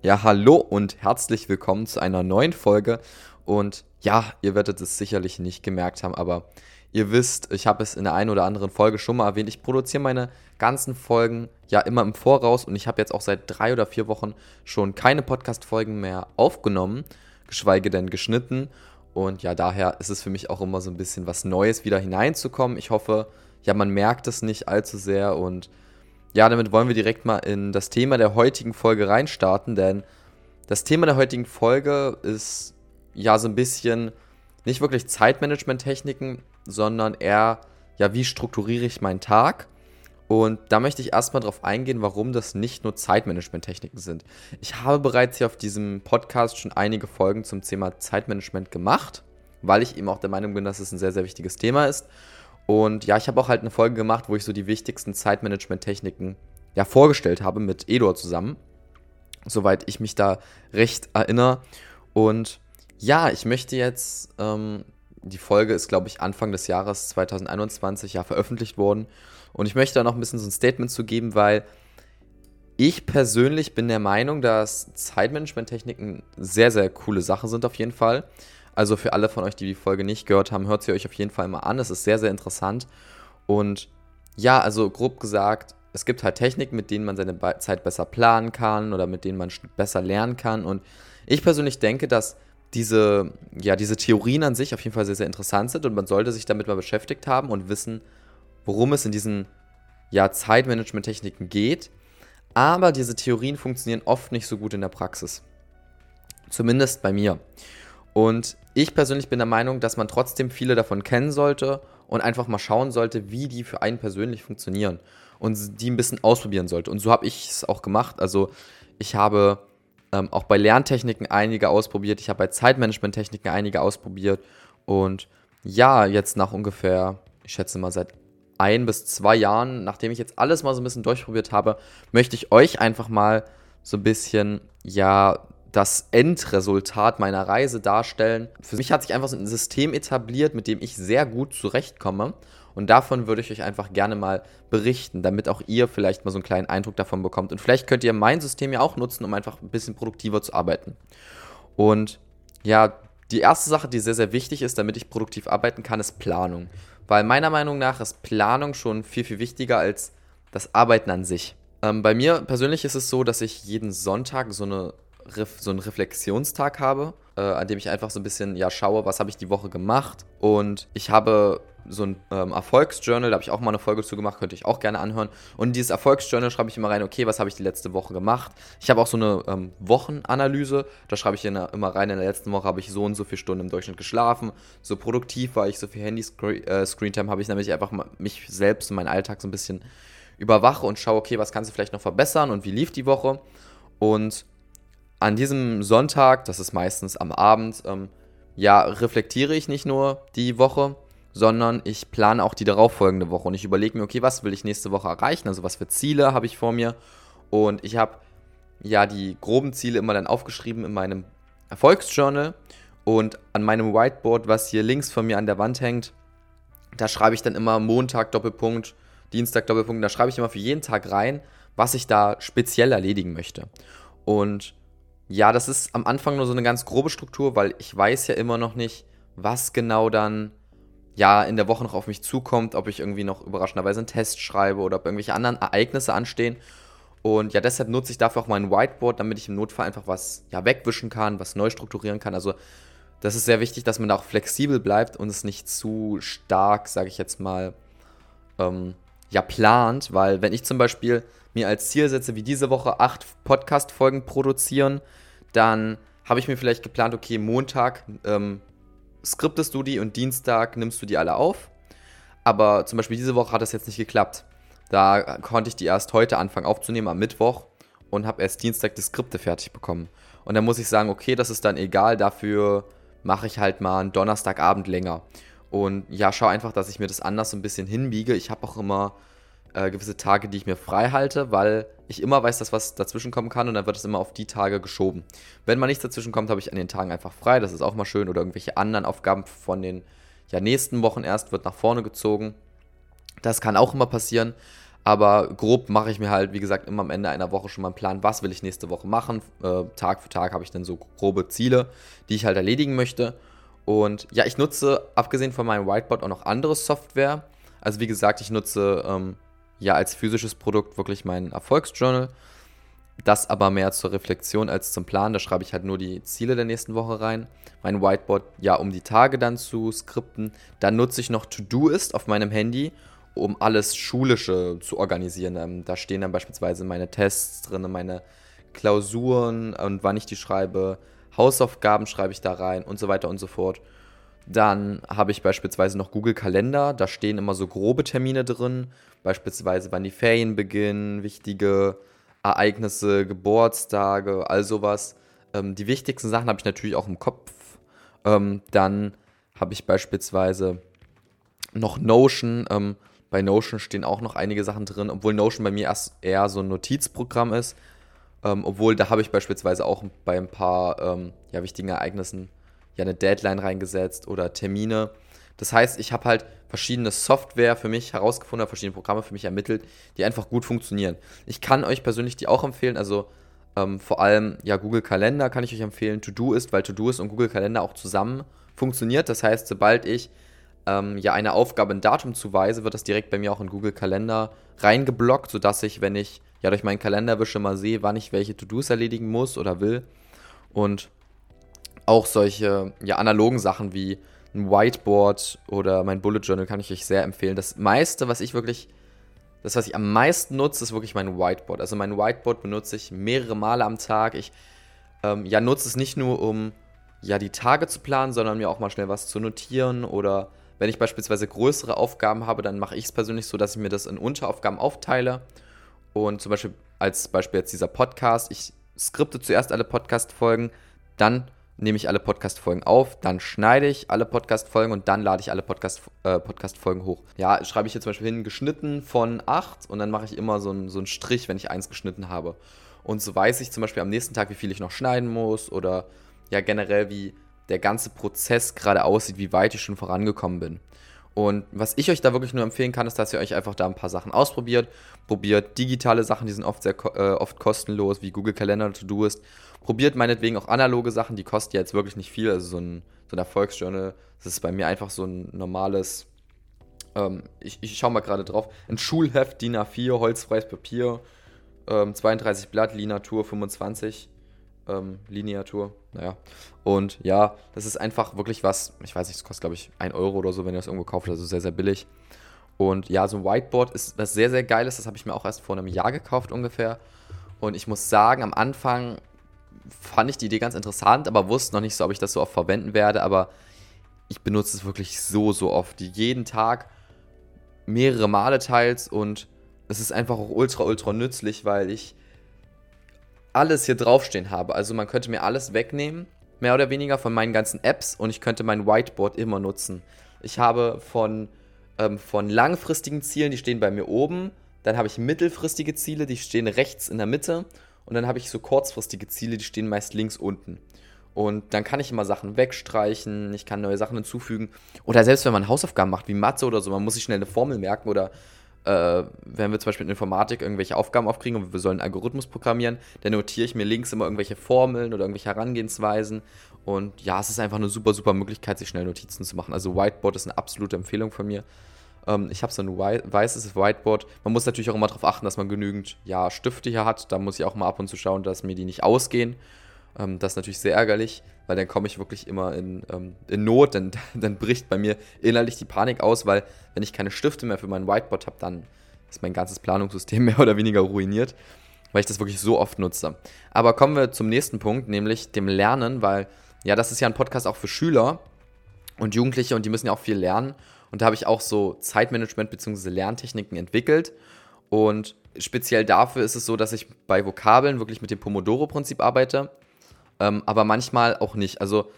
Ja, hallo und herzlich willkommen zu einer neuen Folge. Und ja, ihr werdet es sicherlich nicht gemerkt haben, aber ihr wisst, ich habe es in der einen oder anderen Folge schon mal erwähnt, ich produziere meine ganzen Folgen ja immer im Voraus und ich habe jetzt auch seit drei oder vier Wochen schon keine Podcast-Folgen mehr aufgenommen, geschweige denn geschnitten. Und ja, daher ist es für mich auch immer so ein bisschen was Neues wieder hineinzukommen. Ich hoffe, ja, man merkt es nicht allzu sehr und ja, damit wollen wir direkt mal in das Thema der heutigen Folge reinstarten, denn das Thema der heutigen Folge ist ja so ein bisschen nicht wirklich Zeitmanagement-Techniken, sondern eher, ja, wie strukturiere ich meinen Tag? Und da möchte ich erstmal darauf eingehen, warum das nicht nur Zeitmanagement-Techniken sind. Ich habe bereits hier auf diesem Podcast schon einige Folgen zum Thema Zeitmanagement gemacht, weil ich eben auch der Meinung bin, dass es ein sehr, sehr wichtiges Thema ist. Und ja, ich habe auch halt eine Folge gemacht, wo ich so die wichtigsten Zeitmanagement-Techniken ja vorgestellt habe mit Edor zusammen. Soweit ich mich da recht erinnere. Und ja, ich möchte jetzt, ähm, die Folge ist, glaube ich, Anfang des Jahres 2021 ja veröffentlicht worden. Und ich möchte da noch ein bisschen so ein Statement zu geben, weil ich persönlich bin der Meinung, dass Zeitmanagement-Techniken sehr, sehr coole Sachen sind auf jeden Fall. Also für alle von euch, die die Folge nicht gehört haben, hört sie euch auf jeden Fall mal an. Es ist sehr, sehr interessant. Und ja, also grob gesagt, es gibt halt Techniken, mit denen man seine Zeit besser planen kann oder mit denen man besser lernen kann. Und ich persönlich denke, dass diese, ja, diese Theorien an sich auf jeden Fall sehr, sehr interessant sind und man sollte sich damit mal beschäftigt haben und wissen, worum es in diesen ja, Zeitmanagement-Techniken geht. Aber diese Theorien funktionieren oft nicht so gut in der Praxis. Zumindest bei mir. Und ich persönlich bin der Meinung, dass man trotzdem viele davon kennen sollte und einfach mal schauen sollte, wie die für einen persönlich funktionieren und die ein bisschen ausprobieren sollte. Und so habe ich es auch gemacht. Also ich habe ähm, auch bei Lerntechniken einige ausprobiert, ich habe bei Zeitmanagement-Techniken einige ausprobiert und ja, jetzt nach ungefähr, ich schätze mal seit ein bis zwei Jahren, nachdem ich jetzt alles mal so ein bisschen durchprobiert habe, möchte ich euch einfach mal so ein bisschen, ja, das Endresultat meiner Reise darstellen. Für mich hat sich einfach so ein System etabliert, mit dem ich sehr gut zurechtkomme. Und davon würde ich euch einfach gerne mal berichten, damit auch ihr vielleicht mal so einen kleinen Eindruck davon bekommt. Und vielleicht könnt ihr mein System ja auch nutzen, um einfach ein bisschen produktiver zu arbeiten. Und ja, die erste Sache, die sehr, sehr wichtig ist, damit ich produktiv arbeiten kann, ist Planung. Weil meiner Meinung nach ist Planung schon viel, viel wichtiger als das Arbeiten an sich. Ähm, bei mir persönlich ist es so, dass ich jeden Sonntag so eine so einen Reflexionstag habe, äh, an dem ich einfach so ein bisschen ja schaue, was habe ich die Woche gemacht. Und ich habe so ein ähm, Erfolgsjournal, da habe ich auch mal eine Folge zu gemacht, könnte ich auch gerne anhören. Und in dieses Erfolgsjournal schreibe ich immer rein, okay, was habe ich die letzte Woche gemacht. Ich habe auch so eine ähm, Wochenanalyse, da schreibe ich der, immer rein, in der letzten Woche habe ich so und so viele Stunden im Durchschnitt geschlafen, so produktiv war ich, so viel Handy-Screentime äh, habe ich, nämlich einfach mal mich selbst und meinen Alltag so ein bisschen überwache und schaue, okay, was kannst du vielleicht noch verbessern und wie lief die Woche. Und an diesem Sonntag, das ist meistens am Abend, ähm, ja, reflektiere ich nicht nur die Woche, sondern ich plane auch die darauffolgende Woche. Und ich überlege mir, okay, was will ich nächste Woche erreichen, also was für Ziele habe ich vor mir? Und ich habe ja die groben Ziele immer dann aufgeschrieben in meinem Erfolgsjournal. Und an meinem Whiteboard, was hier links von mir an der Wand hängt, da schreibe ich dann immer Montag Doppelpunkt, Dienstag Doppelpunkt, da schreibe ich immer für jeden Tag rein, was ich da speziell erledigen möchte. Und ja, das ist am Anfang nur so eine ganz grobe Struktur, weil ich weiß ja immer noch nicht, was genau dann ja in der Woche noch auf mich zukommt, ob ich irgendwie noch überraschenderweise einen Test schreibe oder ob irgendwelche anderen Ereignisse anstehen. Und ja, deshalb nutze ich dafür auch mein Whiteboard, damit ich im Notfall einfach was ja, wegwischen kann, was neu strukturieren kann. Also das ist sehr wichtig, dass man da auch flexibel bleibt und es nicht zu stark, sage ich jetzt mal, ähm, ja, plant, weil wenn ich zum Beispiel mir als Ziel setze, wie diese Woche acht Podcast-Folgen produzieren, dann habe ich mir vielleicht geplant, okay, Montag ähm, skriptest du die und Dienstag nimmst du die alle auf. Aber zum Beispiel diese Woche hat das jetzt nicht geklappt. Da konnte ich die erst heute anfangen aufzunehmen, am Mittwoch, und habe erst Dienstag die Skripte fertig bekommen. Und dann muss ich sagen, okay, das ist dann egal, dafür mache ich halt mal einen Donnerstagabend länger. Und ja, schau einfach, dass ich mir das anders so ein bisschen hinbiege. Ich habe auch immer äh, gewisse Tage, die ich mir frei halte, weil ich immer weiß, dass was dazwischen kommen kann und dann wird es immer auf die Tage geschoben. Wenn mal nichts dazwischen kommt, habe ich an den Tagen einfach frei, das ist auch mal schön oder irgendwelche anderen Aufgaben von den ja, nächsten Wochen erst wird nach vorne gezogen. Das kann auch immer passieren. Aber grob mache ich mir halt, wie gesagt, immer am Ende einer Woche schon mal einen Plan, was will ich nächste Woche machen. Äh, Tag für Tag habe ich dann so grobe Ziele, die ich halt erledigen möchte. Und ja, ich nutze, abgesehen von meinem Whiteboard, auch noch andere Software. Also wie gesagt, ich nutze ähm, ja als physisches Produkt wirklich mein Erfolgsjournal. Das aber mehr zur Reflexion als zum Plan. Da schreibe ich halt nur die Ziele der nächsten Woche rein. Mein Whiteboard, ja, um die Tage dann zu skripten. Dann nutze ich noch To-Do-Ist auf meinem Handy, um alles Schulische zu organisieren. Ähm, da stehen dann beispielsweise meine Tests drin, meine Klausuren und wann ich die schreibe, Hausaufgaben schreibe ich da rein und so weiter und so fort. Dann habe ich beispielsweise noch Google Kalender, da stehen immer so grobe Termine drin, beispielsweise wann die Ferien beginnen, wichtige Ereignisse, Geburtstage, all sowas. Ähm, die wichtigsten Sachen habe ich natürlich auch im Kopf. Ähm, dann habe ich beispielsweise noch Notion. Ähm, bei Notion stehen auch noch einige Sachen drin, obwohl Notion bei mir erst eher so ein Notizprogramm ist. Ähm, obwohl, da habe ich beispielsweise auch bei ein paar ähm, ja, wichtigen Ereignissen ja eine Deadline reingesetzt oder Termine. Das heißt, ich habe halt verschiedene Software für mich herausgefunden, verschiedene Programme für mich ermittelt, die einfach gut funktionieren. Ich kann euch persönlich die auch empfehlen, also ähm, vor allem ja Google Kalender kann ich euch empfehlen, To-Do ist, weil To-Do ist und Google Kalender auch zusammen funktioniert. Das heißt, sobald ich ähm, ja eine Aufgabe ein Datum zuweise, wird das direkt bei mir auch in Google Kalender reingeblockt, sodass ich, wenn ich ja durch meinen Kalender wische, mal sehe, wann ich welche To-Dos erledigen muss oder will. Und auch solche ja, analogen Sachen wie ein Whiteboard oder mein Bullet Journal kann ich euch sehr empfehlen. Das meiste, was ich wirklich, das, was ich am meisten nutze, ist wirklich mein Whiteboard. Also mein Whiteboard benutze ich mehrere Male am Tag. Ich ähm, ja, nutze es nicht nur, um ja, die Tage zu planen, sondern mir auch mal schnell was zu notieren oder wenn ich beispielsweise größere Aufgaben habe, dann mache ich es persönlich so, dass ich mir das in Unteraufgaben aufteile. Und zum Beispiel als Beispiel jetzt dieser Podcast, ich skripte zuerst alle Podcast-Folgen, dann nehme ich alle Podcast-Folgen auf, dann schneide ich alle Podcast-Folgen und dann lade ich alle Podcast, äh, Podcast-Folgen hoch. Ja, schreibe ich hier zum Beispiel hin, geschnitten von 8 und dann mache ich immer so einen, so einen Strich, wenn ich eins geschnitten habe. Und so weiß ich zum Beispiel am nächsten Tag, wie viel ich noch schneiden muss oder ja generell, wie der ganze Prozess gerade aussieht, wie weit ich schon vorangekommen bin. Und was ich euch da wirklich nur empfehlen kann, ist, dass ihr euch einfach da ein paar Sachen ausprobiert. Probiert digitale Sachen, die sind oft sehr äh, oft kostenlos, wie Google Calendar oder To-Doist. Probiert meinetwegen auch analoge Sachen, die kosten ja jetzt wirklich nicht viel. Also so ein, so ein Erfolgsjournal, das ist bei mir einfach so ein normales, ähm, ich, ich schaue mal gerade drauf, ein Schulheft DIN A4, holzfreies Papier, ähm, 32 Blatt, Linatur 25 ähm, Lineatur. Naja. Und ja, das ist einfach wirklich was, ich weiß nicht, es kostet glaube ich 1 Euro oder so, wenn ihr das irgendwo kauft, also sehr, sehr billig. Und ja, so ein Whiteboard ist was sehr, sehr Geiles. Das habe ich mir auch erst vor einem Jahr gekauft ungefähr. Und ich muss sagen, am Anfang fand ich die Idee ganz interessant, aber wusste noch nicht so, ob ich das so oft verwenden werde. Aber ich benutze es wirklich so, so oft. Jeden Tag mehrere Male teils und es ist einfach auch ultra, ultra nützlich, weil ich alles hier draufstehen habe. Also man könnte mir alles wegnehmen, mehr oder weniger von meinen ganzen Apps und ich könnte mein Whiteboard immer nutzen. Ich habe von, ähm, von langfristigen Zielen, die stehen bei mir oben. Dann habe ich mittelfristige Ziele, die stehen rechts in der Mitte. Und dann habe ich so kurzfristige Ziele, die stehen meist links unten. Und dann kann ich immer Sachen wegstreichen, ich kann neue Sachen hinzufügen. Oder selbst wenn man Hausaufgaben macht, wie Mathe oder so, man muss sich schnell eine Formel merken oder äh, wenn wir zum Beispiel in Informatik irgendwelche Aufgaben aufkriegen und wir sollen einen Algorithmus programmieren, dann notiere ich mir links immer irgendwelche Formeln oder irgendwelche Herangehensweisen. Und ja, es ist einfach eine super, super Möglichkeit, sich schnell Notizen zu machen. Also Whiteboard ist eine absolute Empfehlung von mir. Ähm, ich habe so ein weißes Whiteboard. Man muss natürlich auch immer darauf achten, dass man genügend ja, Stifte hier hat. Da muss ich auch mal ab und zu schauen, dass mir die nicht ausgehen. Ähm, das ist natürlich sehr ärgerlich, weil dann komme ich wirklich immer in, ähm, in Not. Denn, dann bricht bei mir innerlich die Panik aus, weil wenn ich keine Stifte mehr für mein Whiteboard habe, dann ist mein ganzes Planungssystem mehr oder weniger ruiniert, weil ich das wirklich so oft nutze. Aber kommen wir zum nächsten Punkt, nämlich dem Lernen, weil ja, das ist ja ein Podcast auch für Schüler und Jugendliche und die müssen ja auch viel lernen. Und da habe ich auch so Zeitmanagement bzw. Lerntechniken entwickelt. Und speziell dafür ist es so, dass ich bei Vokabeln wirklich mit dem Pomodoro-Prinzip arbeite ähm, aber manchmal auch nicht. Also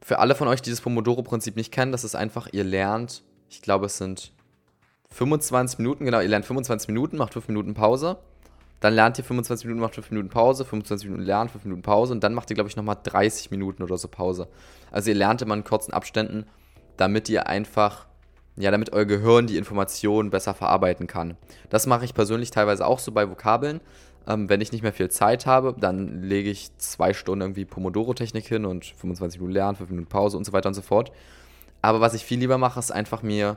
für alle von euch, die das Pomodoro-Prinzip nicht kennen, das ist einfach, ihr lernt, ich glaube, es sind 25 Minuten, genau, ihr lernt 25 Minuten, macht 5 Minuten Pause. Dann lernt ihr 25 Minuten, macht 5 Minuten Pause, 25 Minuten lernen, 5 Minuten Pause und dann macht ihr, glaube ich, nochmal 30 Minuten oder so Pause. Also ihr lernt immer in kurzen Abständen, damit ihr einfach ja, damit euer Gehirn die Informationen besser verarbeiten kann. Das mache ich persönlich teilweise auch so bei Vokabeln. Ähm, wenn ich nicht mehr viel Zeit habe, dann lege ich zwei Stunden irgendwie Pomodoro-Technik hin und 25 Minuten lernen, 5 Minuten Pause und so weiter und so fort. Aber was ich viel lieber mache, ist einfach mir,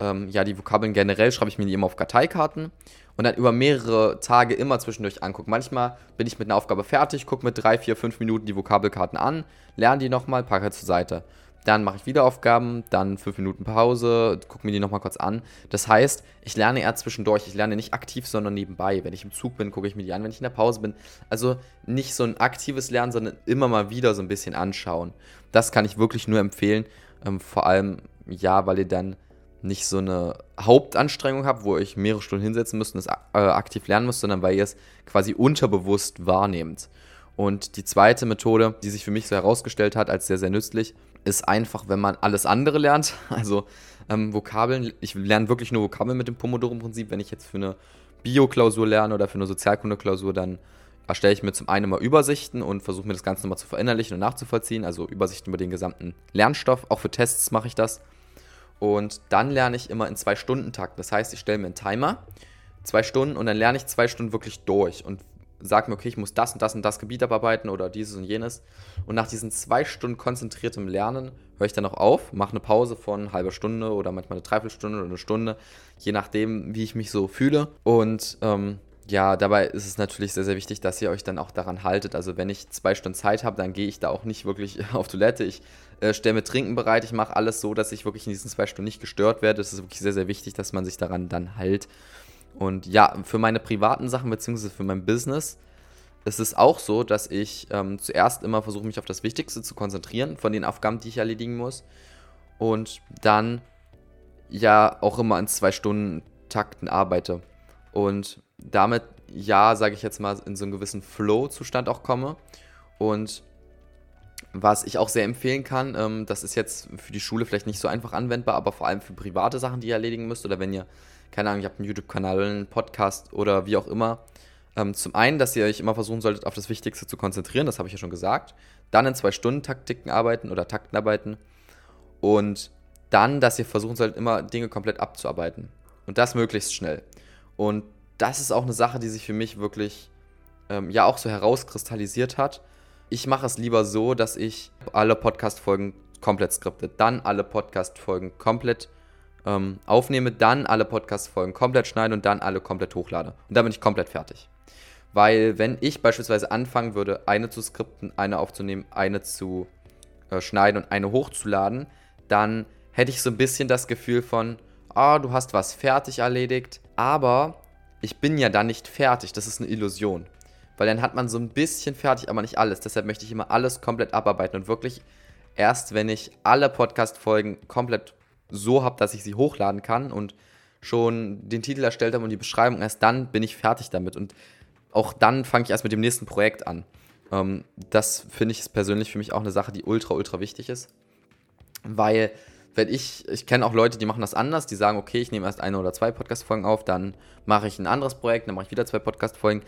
ähm, ja, die Vokabeln generell schreibe ich mir die immer auf Karteikaarten und dann über mehrere Tage immer zwischendurch angucken. Manchmal bin ich mit einer Aufgabe fertig, gucke mit drei, vier, fünf Minuten die Vokabelkarten an, lerne die nochmal, packe zur Seite. Dann mache ich wieder Aufgaben, dann fünf Minuten Pause, gucke mir die nochmal kurz an. Das heißt, ich lerne eher zwischendurch. Ich lerne nicht aktiv, sondern nebenbei. Wenn ich im Zug bin, gucke ich mir die an, wenn ich in der Pause bin. Also nicht so ein aktives Lernen, sondern immer mal wieder so ein bisschen anschauen. Das kann ich wirklich nur empfehlen. Ähm, vor allem, ja, weil ihr dann nicht so eine Hauptanstrengung habt, wo ihr euch mehrere Stunden hinsetzen müsst und es äh, aktiv lernen müsst, sondern weil ihr es quasi unterbewusst wahrnehmt. Und die zweite Methode, die sich für mich so herausgestellt hat als sehr, sehr nützlich, ist einfach, wenn man alles andere lernt. Also ähm, Vokabeln, ich lerne wirklich nur Vokabeln mit dem Pomodoro-Prinzip. Wenn ich jetzt für eine Bio-Klausur lerne oder für eine Sozialkunde-Klausur, dann erstelle ich mir zum einen mal Übersichten und versuche mir das Ganze nochmal zu verinnerlichen und nachzuvollziehen. Also Übersichten über den gesamten Lernstoff. Auch für Tests mache ich das. Und dann lerne ich immer in zwei Stunden Takt. Das heißt, ich stelle mir einen Timer, zwei Stunden und dann lerne ich zwei Stunden wirklich durch und sage mir, okay, ich muss das und das und das Gebiet abarbeiten oder dieses und jenes. Und nach diesen zwei Stunden konzentriertem Lernen höre ich dann auch auf, mache eine Pause von halben Stunde oder manchmal eine Dreiviertelstunde oder eine Stunde, je nachdem, wie ich mich so fühle. Und ähm, ja, dabei ist es natürlich sehr, sehr wichtig, dass ihr euch dann auch daran haltet. Also wenn ich zwei Stunden Zeit habe, dann gehe ich da auch nicht wirklich auf Toilette. Ich äh, stelle mir Trinken bereit. Ich mache alles so, dass ich wirklich in diesen zwei Stunden nicht gestört werde. Es ist wirklich sehr, sehr wichtig, dass man sich daran dann hält. Und ja, für meine privaten Sachen beziehungsweise für mein Business ist es auch so, dass ich ähm, zuerst immer versuche, mich auf das Wichtigste zu konzentrieren von den Aufgaben, die ich erledigen muss. Und dann ja auch immer in zwei Stunden Takten arbeite. Und damit, ja, sage ich jetzt mal, in so einen gewissen Flow-Zustand auch komme. Und was ich auch sehr empfehlen kann, ähm, das ist jetzt für die Schule vielleicht nicht so einfach anwendbar, aber vor allem für private Sachen, die ihr erledigen müsst oder wenn ihr keine Ahnung, ihr habt einen YouTube-Kanal, einen Podcast oder wie auch immer. Ähm, zum einen, dass ihr euch immer versuchen solltet, auf das Wichtigste zu konzentrieren, das habe ich ja schon gesagt. Dann in zwei Stunden Taktiken arbeiten oder Takten arbeiten. Und dann, dass ihr versuchen solltet, immer Dinge komplett abzuarbeiten. Und das möglichst schnell. Und das ist auch eine Sache, die sich für mich wirklich ähm, ja auch so herauskristallisiert hat. Ich mache es lieber so, dass ich alle Podcast-Folgen komplett skripte, dann alle Podcast-Folgen komplett ähm, aufnehme, dann alle Podcast-Folgen komplett schneide und dann alle komplett hochlade. Und dann bin ich komplett fertig. Weil wenn ich beispielsweise anfangen würde, eine zu skripten, eine aufzunehmen, eine zu äh, schneiden und eine hochzuladen, dann hätte ich so ein bisschen das Gefühl von, ah, du hast was fertig erledigt, aber ich bin ja dann nicht fertig. Das ist eine Illusion. Weil dann hat man so ein bisschen fertig, aber nicht alles. Deshalb möchte ich immer alles komplett abarbeiten und wirklich erst, wenn ich alle Podcast-Folgen komplett so habe, dass ich sie hochladen kann und schon den Titel erstellt habe und die Beschreibung, erst dann bin ich fertig damit. Und auch dann fange ich erst mit dem nächsten Projekt an. Ähm, das finde ich persönlich für mich auch eine Sache, die ultra, ultra wichtig ist. Weil, wenn ich, ich kenne auch Leute, die machen das anders, die sagen, okay, ich nehme erst eine oder zwei Podcast-Folgen auf, dann mache ich ein anderes Projekt, dann mache ich wieder zwei Podcast-Folgen.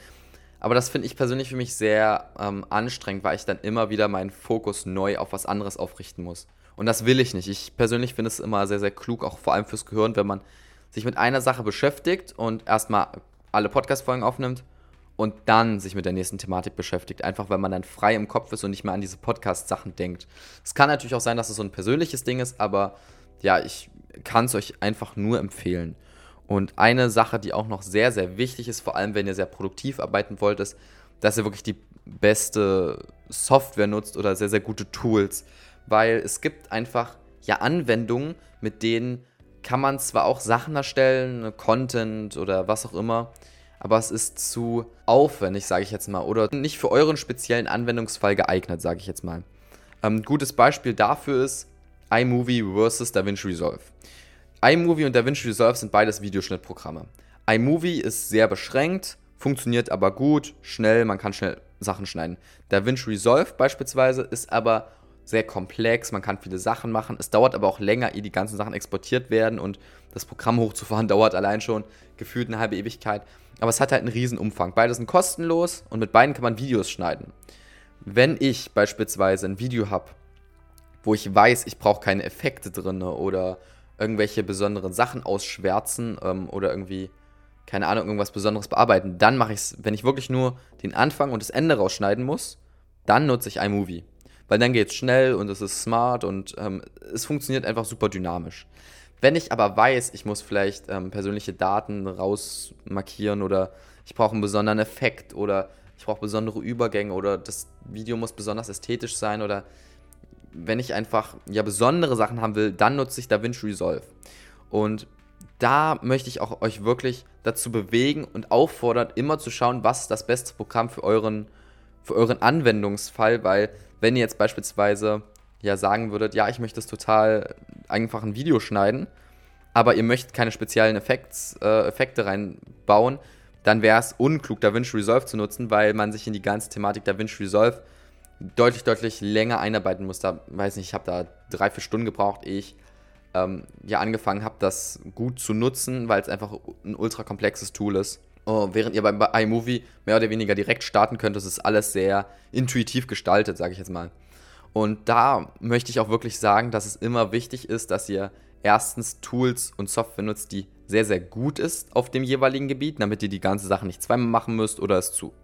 Aber das finde ich persönlich für mich sehr ähm, anstrengend, weil ich dann immer wieder meinen Fokus neu auf was anderes aufrichten muss. Und das will ich nicht. Ich persönlich finde es immer sehr, sehr klug, auch vor allem fürs Gehirn, wenn man sich mit einer Sache beschäftigt und erstmal alle Podcast-Folgen aufnimmt und dann sich mit der nächsten Thematik beschäftigt. Einfach weil man dann frei im Kopf ist und nicht mehr an diese Podcast-Sachen denkt. Es kann natürlich auch sein, dass es so ein persönliches Ding ist, aber ja, ich kann es euch einfach nur empfehlen. Und eine Sache, die auch noch sehr, sehr wichtig ist, vor allem wenn ihr sehr produktiv arbeiten wollt, ist, dass ihr wirklich die beste Software nutzt oder sehr, sehr gute Tools weil es gibt einfach ja Anwendungen, mit denen kann man zwar auch Sachen erstellen, Content oder was auch immer, aber es ist zu aufwendig, sage ich jetzt mal, oder nicht für euren speziellen Anwendungsfall geeignet, sage ich jetzt mal. Ein ähm, gutes Beispiel dafür ist iMovie versus DaVinci Resolve. iMovie und DaVinci Resolve sind beides Videoschnittprogramme. iMovie ist sehr beschränkt, funktioniert aber gut, schnell, man kann schnell Sachen schneiden. DaVinci Resolve beispielsweise ist aber sehr komplex, man kann viele Sachen machen. Es dauert aber auch länger, ehe die ganzen Sachen exportiert werden und das Programm hochzufahren dauert allein schon gefühlt eine halbe Ewigkeit. Aber es hat halt einen riesen Umfang. Beide sind kostenlos und mit beiden kann man Videos schneiden. Wenn ich beispielsweise ein Video habe, wo ich weiß, ich brauche keine Effekte drin oder irgendwelche besonderen Sachen ausschwärzen ähm, oder irgendwie, keine Ahnung, irgendwas Besonderes bearbeiten. Dann mache ich es, wenn ich wirklich nur den Anfang und das Ende rausschneiden muss, dann nutze ich iMovie. Weil dann geht es schnell und es ist smart und ähm, es funktioniert einfach super dynamisch. Wenn ich aber weiß, ich muss vielleicht ähm, persönliche Daten rausmarkieren oder ich brauche einen besonderen Effekt oder ich brauche besondere Übergänge oder das Video muss besonders ästhetisch sein oder wenn ich einfach ja besondere Sachen haben will, dann nutze ich DaVinci Resolve. Und da möchte ich auch euch wirklich dazu bewegen und auffordern, immer zu schauen, was das beste Programm für euren, für euren Anwendungsfall, weil wenn ihr jetzt beispielsweise ja sagen würdet, ja, ich möchte es total einfach ein Video schneiden, aber ihr möchtet keine speziellen Effekts, äh, Effekte reinbauen, dann wäre es unklug, DaVinci Resolve zu nutzen, weil man sich in die ganze Thematik DaVinci Resolve deutlich, deutlich länger einarbeiten muss. Da, weiß nicht, ich habe da drei, vier Stunden gebraucht, ehe ich ähm, ja angefangen habe, das gut zu nutzen, weil es einfach ein ultra komplexes Tool ist. Oh, während ihr beim iMovie mehr oder weniger direkt starten könnt, das ist alles sehr intuitiv gestaltet, sage ich jetzt mal. Und da möchte ich auch wirklich sagen, dass es immer wichtig ist, dass ihr erstens Tools und Software nutzt, die sehr, sehr gut ist auf dem jeweiligen Gebiet, damit ihr die ganze Sache nicht zweimal machen müsst oder es zu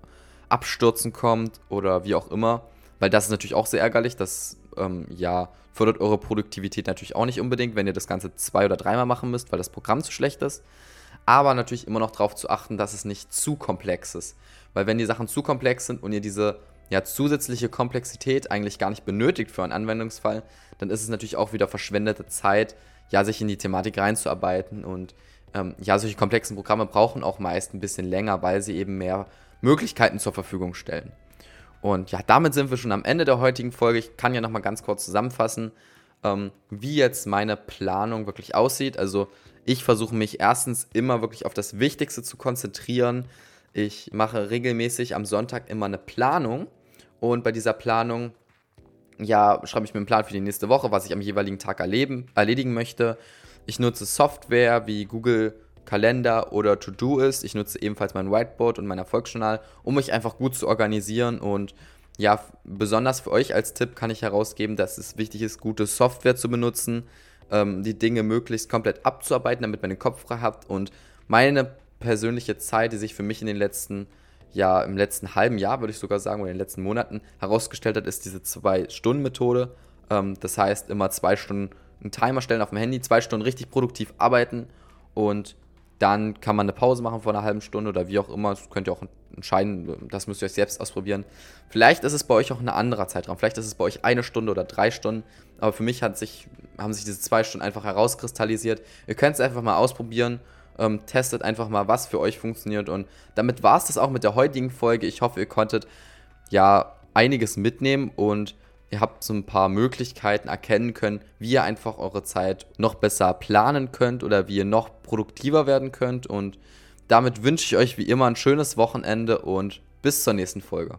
Abstürzen kommt oder wie auch immer. Weil das ist natürlich auch sehr ärgerlich. Das ähm, ja, fördert eure Produktivität natürlich auch nicht unbedingt, wenn ihr das Ganze zwei oder dreimal machen müsst, weil das Programm zu schlecht ist. Aber natürlich immer noch darauf zu achten, dass es nicht zu komplex ist. Weil wenn die Sachen zu komplex sind und ihr diese ja, zusätzliche Komplexität eigentlich gar nicht benötigt für einen Anwendungsfall, dann ist es natürlich auch wieder verschwendete Zeit, ja, sich in die Thematik reinzuarbeiten. Und ähm, ja, solche komplexen Programme brauchen auch meist ein bisschen länger, weil sie eben mehr Möglichkeiten zur Verfügung stellen. Und ja, damit sind wir schon am Ende der heutigen Folge. Ich kann ja nochmal ganz kurz zusammenfassen, ähm, wie jetzt meine Planung wirklich aussieht. Also ich versuche mich erstens immer wirklich auf das Wichtigste zu konzentrieren. Ich mache regelmäßig am Sonntag immer eine Planung und bei dieser Planung ja, schreibe ich mir einen Plan für die nächste Woche, was ich am jeweiligen Tag erleben, erledigen möchte. Ich nutze Software wie Google Kalender oder To-Do ist. Ich nutze ebenfalls mein Whiteboard und mein Erfolgsjournal, um mich einfach gut zu organisieren. Und ja, besonders für euch als Tipp kann ich herausgeben, dass es wichtig ist, gute Software zu benutzen, ähm, die Dinge möglichst komplett abzuarbeiten, damit man den Kopf frei hat. Und meine persönliche Zeit, die sich für mich in den letzten ja im letzten halben Jahr, würde ich sogar sagen, oder in den letzten Monaten herausgestellt hat, ist diese Zwei-Stunden-Methode. Ähm, das heißt, immer zwei Stunden einen Timer stellen auf dem Handy, zwei Stunden richtig produktiv arbeiten und dann kann man eine Pause machen vor einer halben Stunde oder wie auch immer. Das könnt ihr auch entscheiden. Das müsst ihr euch selbst ausprobieren. Vielleicht ist es bei euch auch ein anderer Zeitraum. Vielleicht ist es bei euch eine Stunde oder drei Stunden. Aber für mich hat sich, haben sich diese zwei Stunden einfach herauskristallisiert. Ihr könnt es einfach mal ausprobieren. Ähm, testet einfach mal, was für euch funktioniert. Und damit war es das auch mit der heutigen Folge. Ich hoffe, ihr konntet ja einiges mitnehmen und Ihr habt so ein paar Möglichkeiten erkennen können, wie ihr einfach eure Zeit noch besser planen könnt oder wie ihr noch produktiver werden könnt. Und damit wünsche ich euch wie immer ein schönes Wochenende und bis zur nächsten Folge.